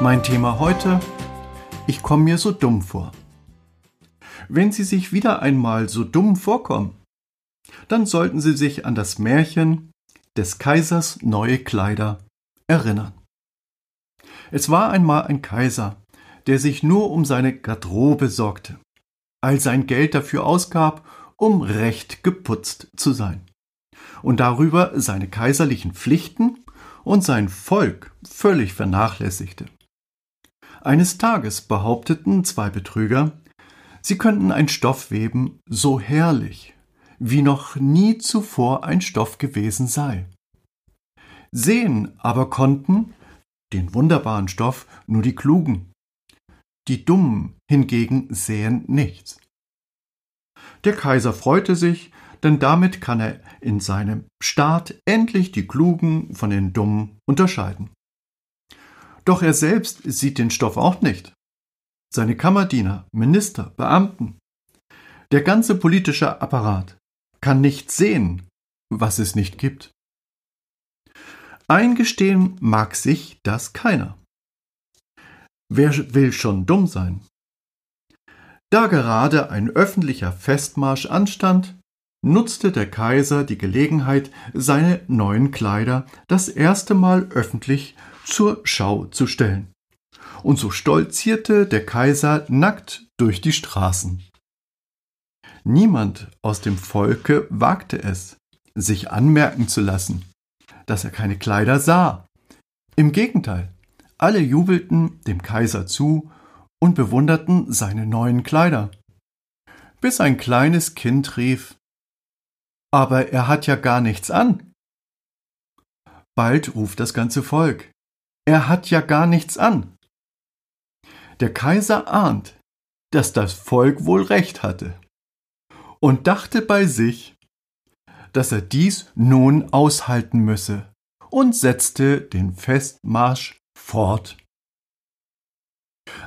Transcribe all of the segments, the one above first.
Mein Thema heute, ich komme mir so dumm vor. Wenn Sie sich wieder einmal so dumm vorkommen, dann sollten Sie sich an das Märchen des Kaisers neue Kleider erinnern. Es war einmal ein Kaiser, der sich nur um seine Garderobe sorgte, all sein Geld dafür ausgab, um recht geputzt zu sein, und darüber seine kaiserlichen Pflichten und sein Volk völlig vernachlässigte. Eines Tages behaupteten zwei Betrüger, sie könnten ein Stoff weben so herrlich, wie noch nie zuvor ein Stoff gewesen sei. Sehen aber konnten den wunderbaren Stoff nur die Klugen. Die Dummen hingegen sehen nichts. Der Kaiser freute sich, denn damit kann er in seinem Staat endlich die Klugen von den Dummen unterscheiden. Doch er selbst sieht den Stoff auch nicht. Seine Kammerdiener, Minister, Beamten, der ganze politische Apparat kann nicht sehen, was es nicht gibt. Eingestehen mag sich das keiner. Wer will schon dumm sein? Da gerade ein öffentlicher Festmarsch anstand, nutzte der Kaiser die Gelegenheit, seine neuen Kleider das erste Mal öffentlich zur Schau zu stellen. Und so stolzierte der Kaiser nackt durch die Straßen. Niemand aus dem Volke wagte es, sich anmerken zu lassen, dass er keine Kleider sah. Im Gegenteil, alle jubelten dem Kaiser zu und bewunderten seine neuen Kleider. Bis ein kleines Kind rief Aber er hat ja gar nichts an. Bald ruft das ganze Volk Er hat ja gar nichts an. Der Kaiser ahnt, dass das Volk wohl recht hatte und dachte bei sich, dass er dies nun aushalten müsse und setzte den Festmarsch fort.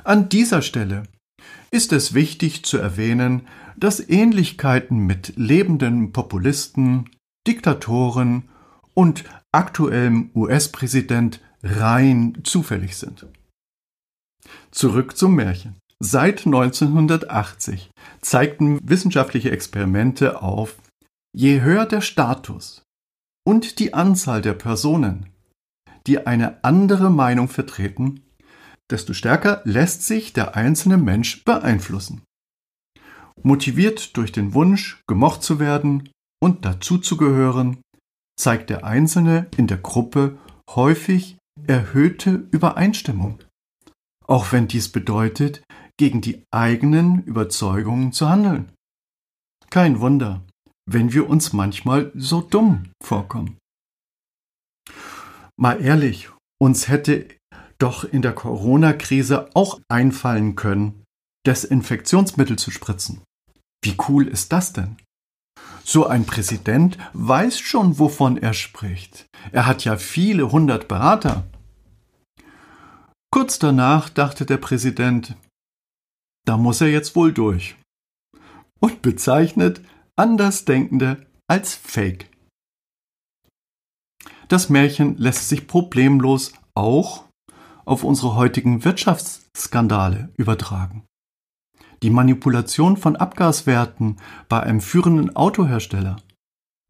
An dieser Stelle ist es wichtig zu erwähnen, dass Ähnlichkeiten mit lebenden Populisten, Diktatoren und aktuellem US-Präsident rein zufällig sind. Zurück zum Märchen. Seit 1980 zeigten wissenschaftliche Experimente auf, je höher der Status und die Anzahl der Personen, die eine andere Meinung vertreten, desto stärker lässt sich der einzelne Mensch beeinflussen. Motiviert durch den Wunsch, gemocht zu werden und dazuzugehören, zeigt der Einzelne in der Gruppe häufig erhöhte Übereinstimmung. Auch wenn dies bedeutet, gegen die eigenen Überzeugungen zu handeln. Kein Wunder, wenn wir uns manchmal so dumm vorkommen. Mal ehrlich, uns hätte doch in der Corona-Krise auch einfallen können, Desinfektionsmittel zu spritzen. Wie cool ist das denn? So ein Präsident weiß schon, wovon er spricht. Er hat ja viele hundert Berater. Kurz danach dachte der Präsident, da muss er jetzt wohl durch. Und bezeichnet Andersdenkende als Fake. Das Märchen lässt sich problemlos auch auf unsere heutigen Wirtschaftsskandale übertragen. Die Manipulation von Abgaswerten bei einem führenden Autohersteller.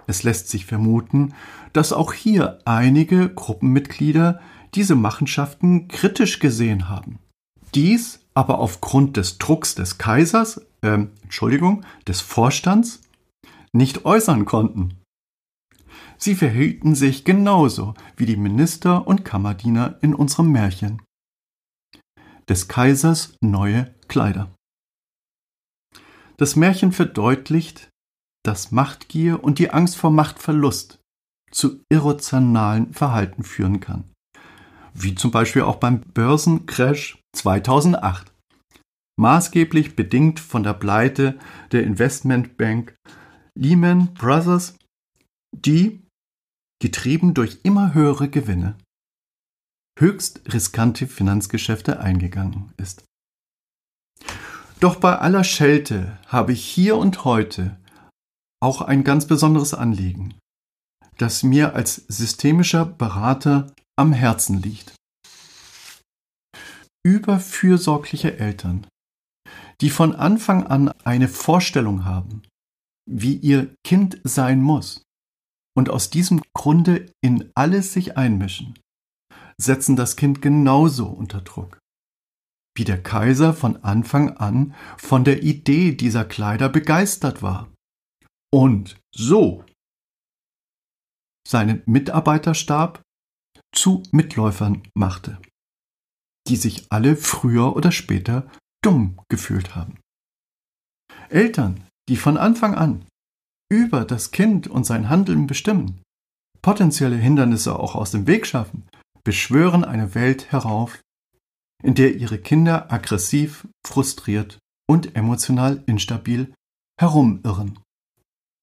Es lässt sich vermuten, dass auch hier einige Gruppenmitglieder diese Machenschaften kritisch gesehen haben. Dies aber aufgrund des Drucks des Kaisers, äh, Entschuldigung, des Vorstands nicht äußern konnten. Sie verhielten sich genauso wie die Minister und Kammerdiener in unserem Märchen. Des Kaisers neue Kleider. Das Märchen verdeutlicht, dass Machtgier und die Angst vor Machtverlust zu irrationalen Verhalten führen kann. Wie zum Beispiel auch beim Börsencrash 2008. Maßgeblich bedingt von der Pleite der Investmentbank Lehman Brothers, die, getrieben durch immer höhere Gewinne, höchst riskante Finanzgeschäfte eingegangen ist. Doch bei aller Schelte habe ich hier und heute auch ein ganz besonderes Anliegen, das mir als systemischer Berater am Herzen liegt. Überfürsorgliche Eltern, die von Anfang an eine Vorstellung haben, wie ihr Kind sein muss und aus diesem Grunde in alles sich einmischen, setzen das Kind genauso unter Druck wie der Kaiser von Anfang an von der Idee dieser Kleider begeistert war. Und so seinen Mitarbeiterstab zu Mitläufern machte, die sich alle früher oder später dumm gefühlt haben. Eltern, die von Anfang an über das Kind und sein Handeln bestimmen, potenzielle Hindernisse auch aus dem Weg schaffen, beschwören eine Welt herauf, in der ihre Kinder aggressiv, frustriert und emotional instabil herumirren.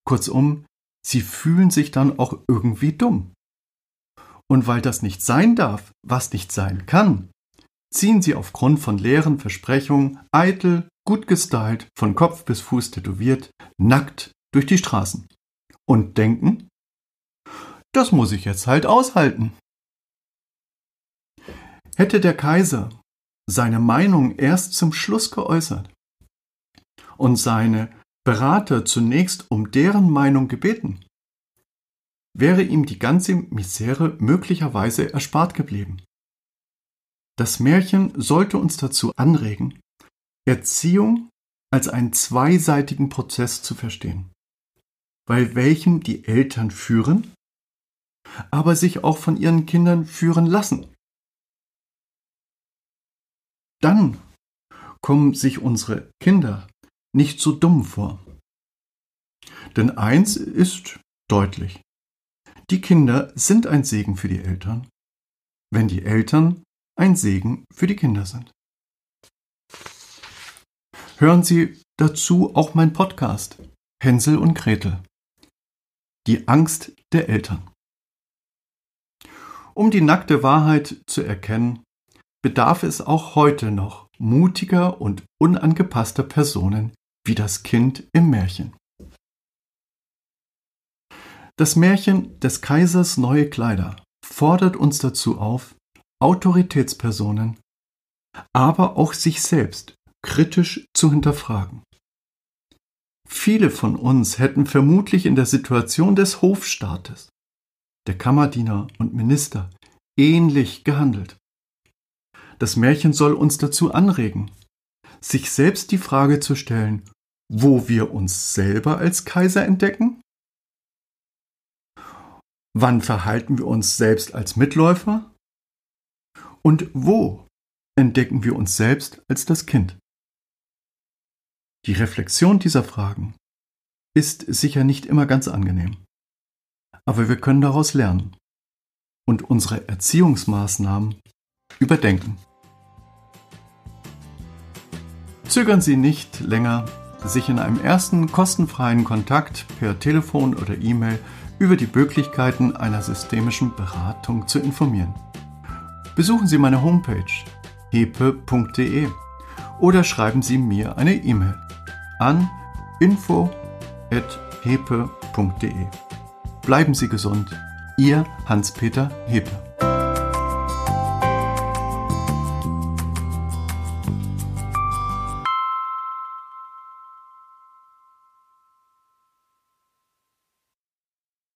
Kurzum, sie fühlen sich dann auch irgendwie dumm. Und weil das nicht sein darf, was nicht sein kann, ziehen sie aufgrund von leeren Versprechungen eitel, gut gestylt, von Kopf bis Fuß tätowiert, nackt durch die Straßen und denken, das muss ich jetzt halt aushalten. Hätte der Kaiser seine Meinung erst zum Schluss geäußert und seine Berater zunächst um deren Meinung gebeten, wäre ihm die ganze Misere möglicherweise erspart geblieben. Das Märchen sollte uns dazu anregen, Erziehung als einen zweiseitigen Prozess zu verstehen, bei welchem die Eltern führen, aber sich auch von ihren Kindern führen lassen dann kommen sich unsere Kinder nicht so dumm vor. Denn eins ist deutlich. Die Kinder sind ein Segen für die Eltern, wenn die Eltern ein Segen für die Kinder sind. Hören Sie dazu auch mein Podcast Hänsel und Gretel. Die Angst der Eltern. Um die nackte Wahrheit zu erkennen, bedarf es auch heute noch mutiger und unangepasster Personen wie das Kind im Märchen. Das Märchen des Kaisers neue Kleider fordert uns dazu auf, Autoritätspersonen, aber auch sich selbst kritisch zu hinterfragen. Viele von uns hätten vermutlich in der Situation des Hofstaates, der Kammerdiener und Minister ähnlich gehandelt. Das Märchen soll uns dazu anregen, sich selbst die Frage zu stellen, wo wir uns selber als Kaiser entdecken? Wann verhalten wir uns selbst als Mitläufer? Und wo entdecken wir uns selbst als das Kind? Die Reflexion dieser Fragen ist sicher nicht immer ganz angenehm, aber wir können daraus lernen und unsere Erziehungsmaßnahmen überdenken. Zögern Sie nicht länger, sich in einem ersten kostenfreien Kontakt per Telefon oder E-Mail über die Möglichkeiten einer systemischen Beratung zu informieren. Besuchen Sie meine Homepage hepe.de oder schreiben Sie mir eine E-Mail an info.hepe.de. Bleiben Sie gesund, Ihr Hans-Peter Hepe.